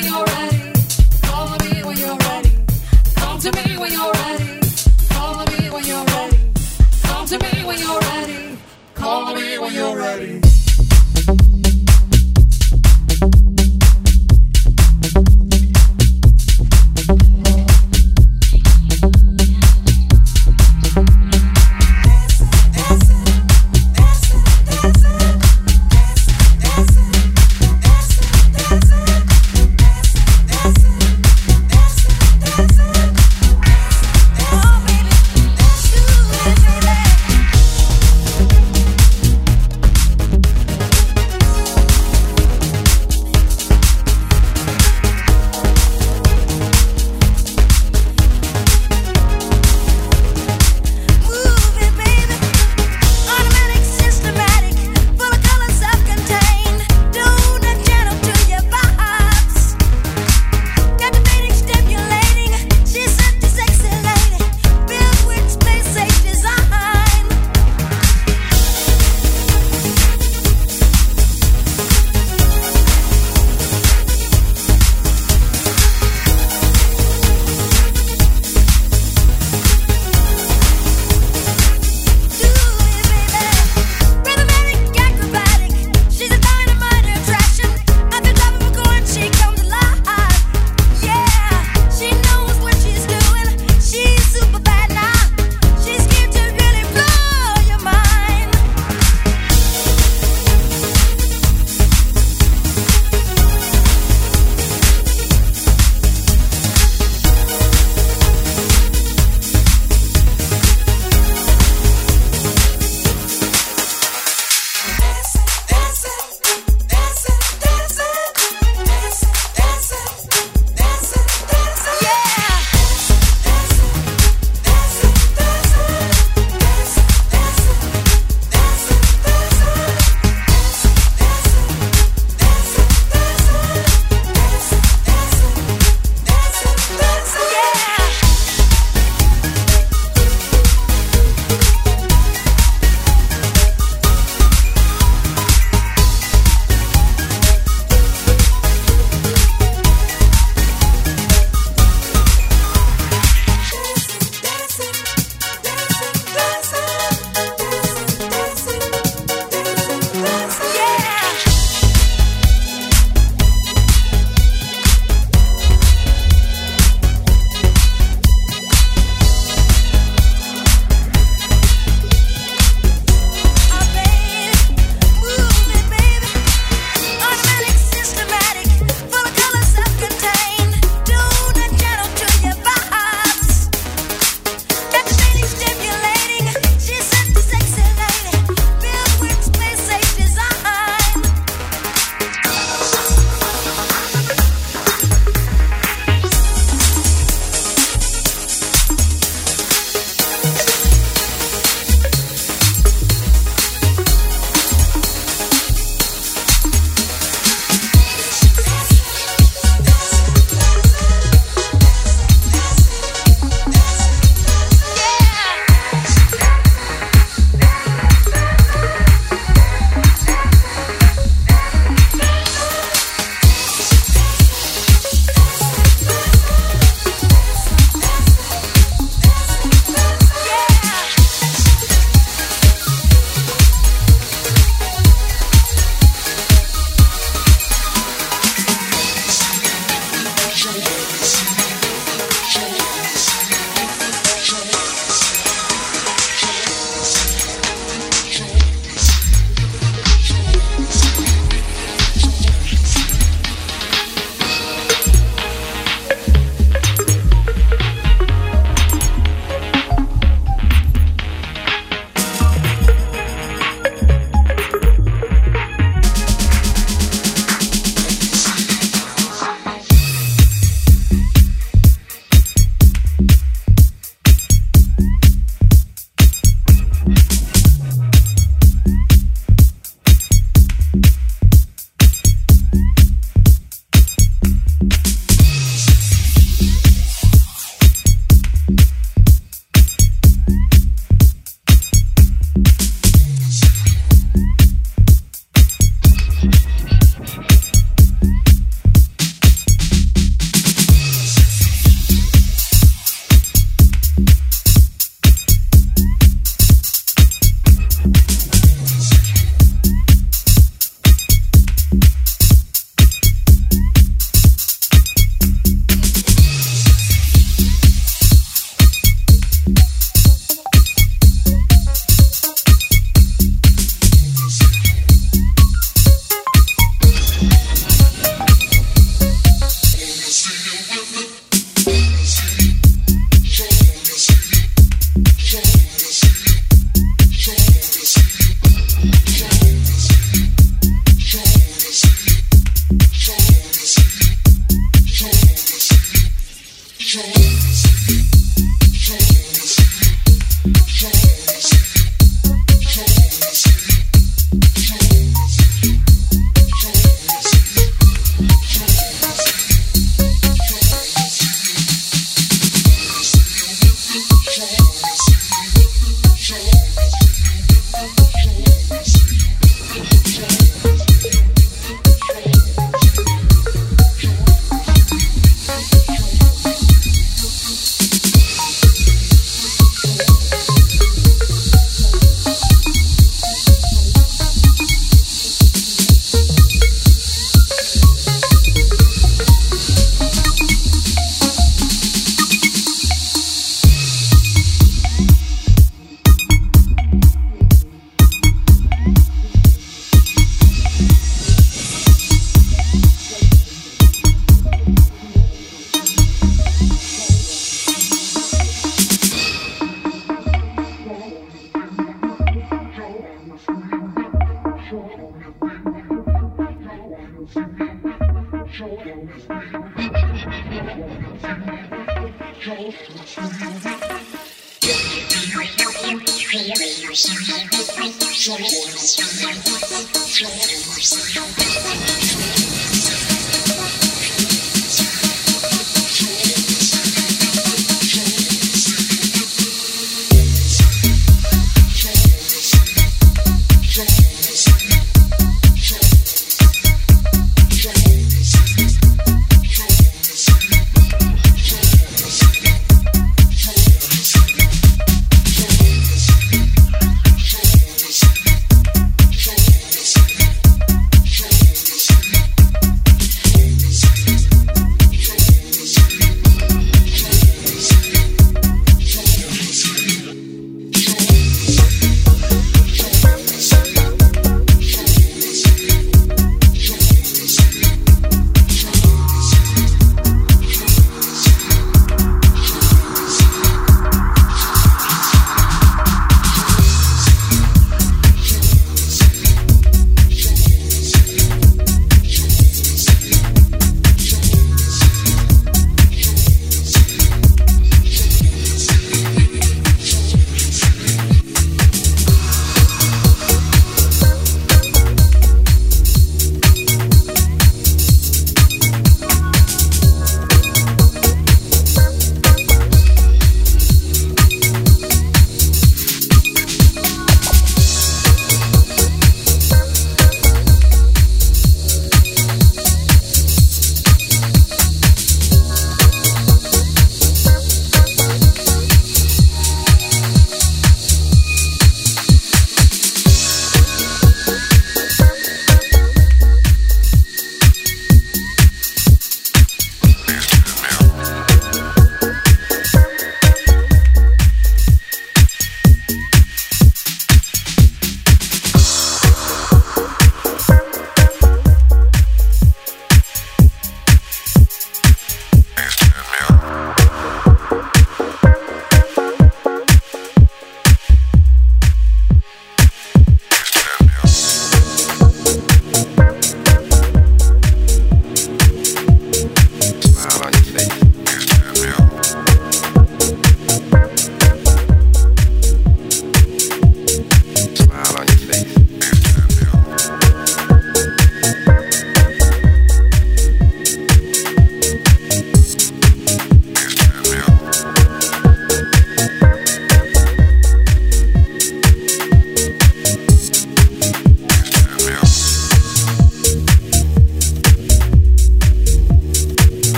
You're.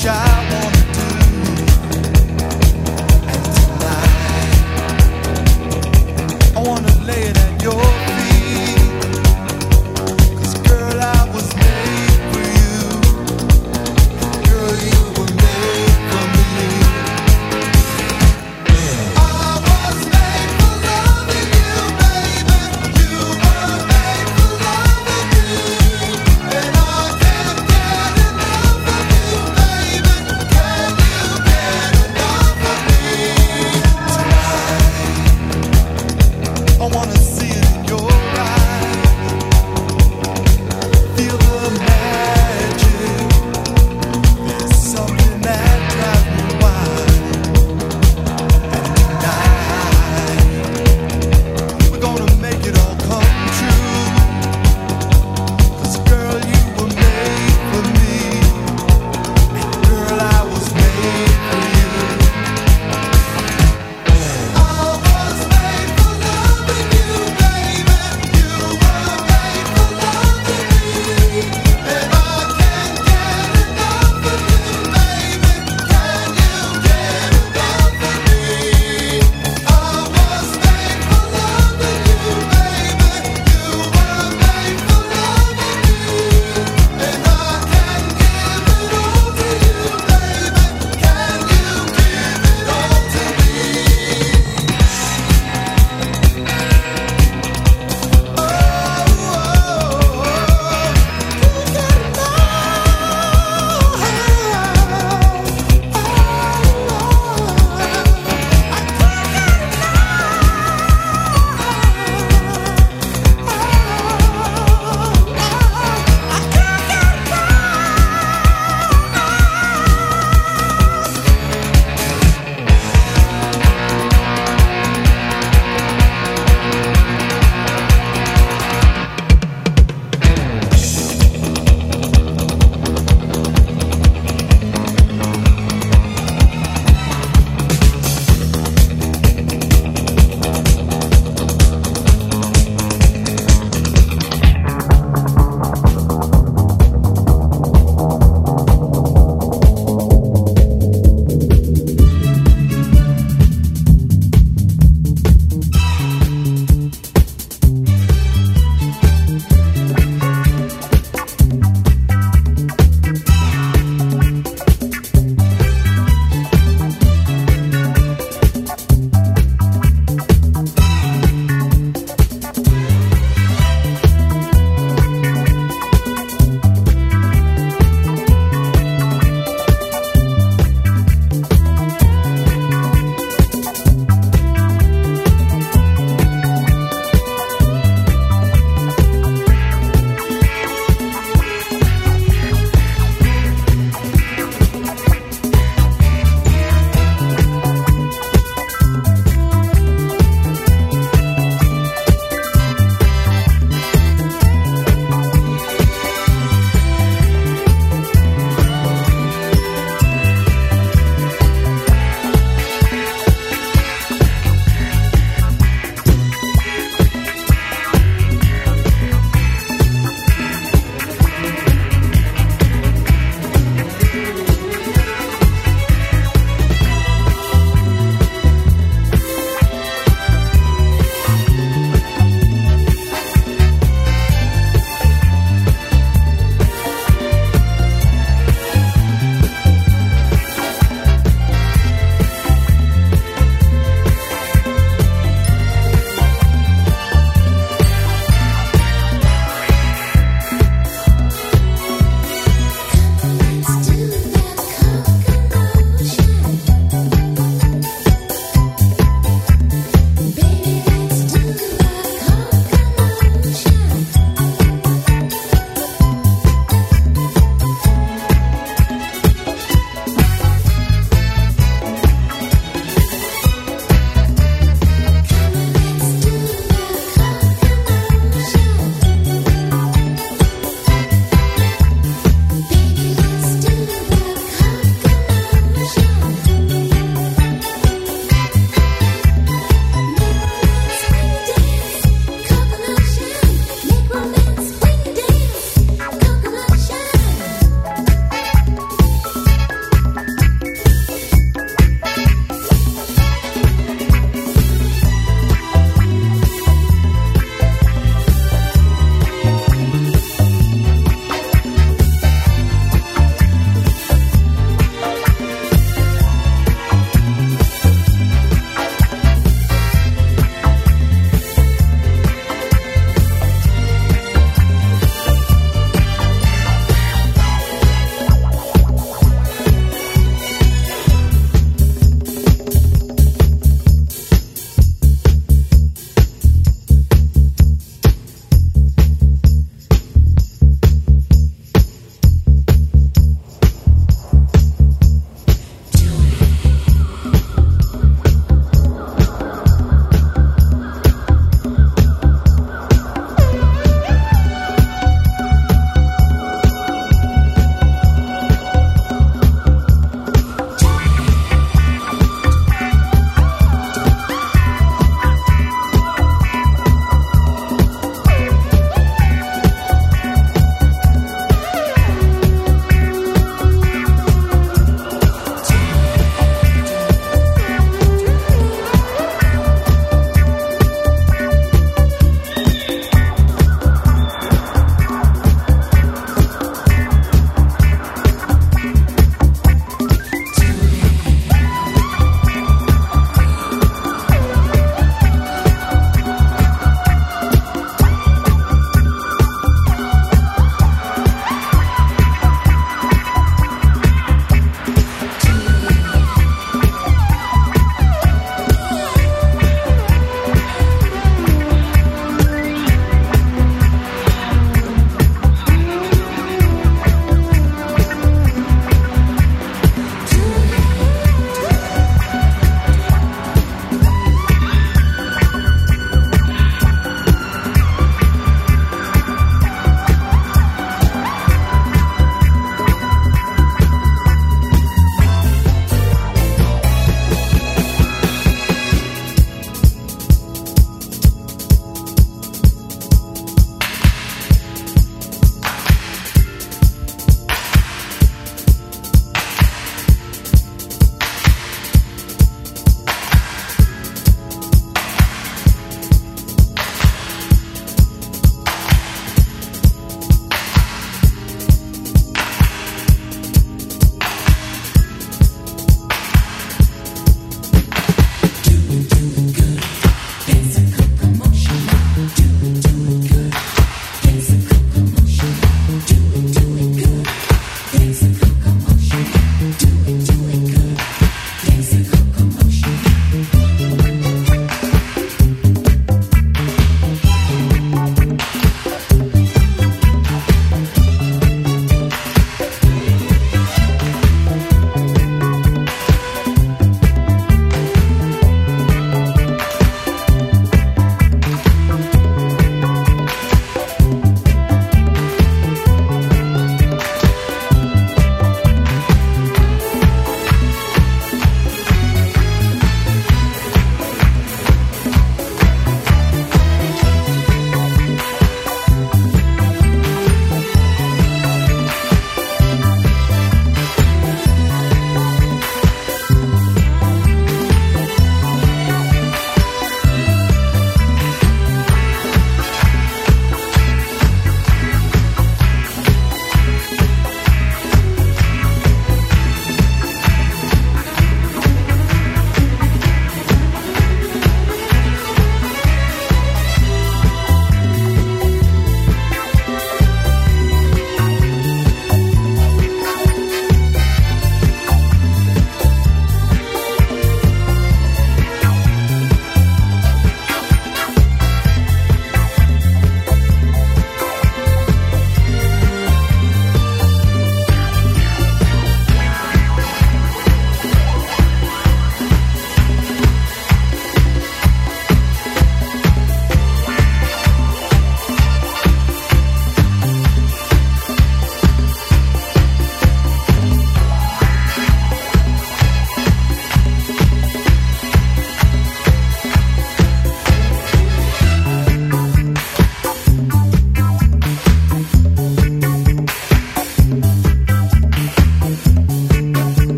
tchau.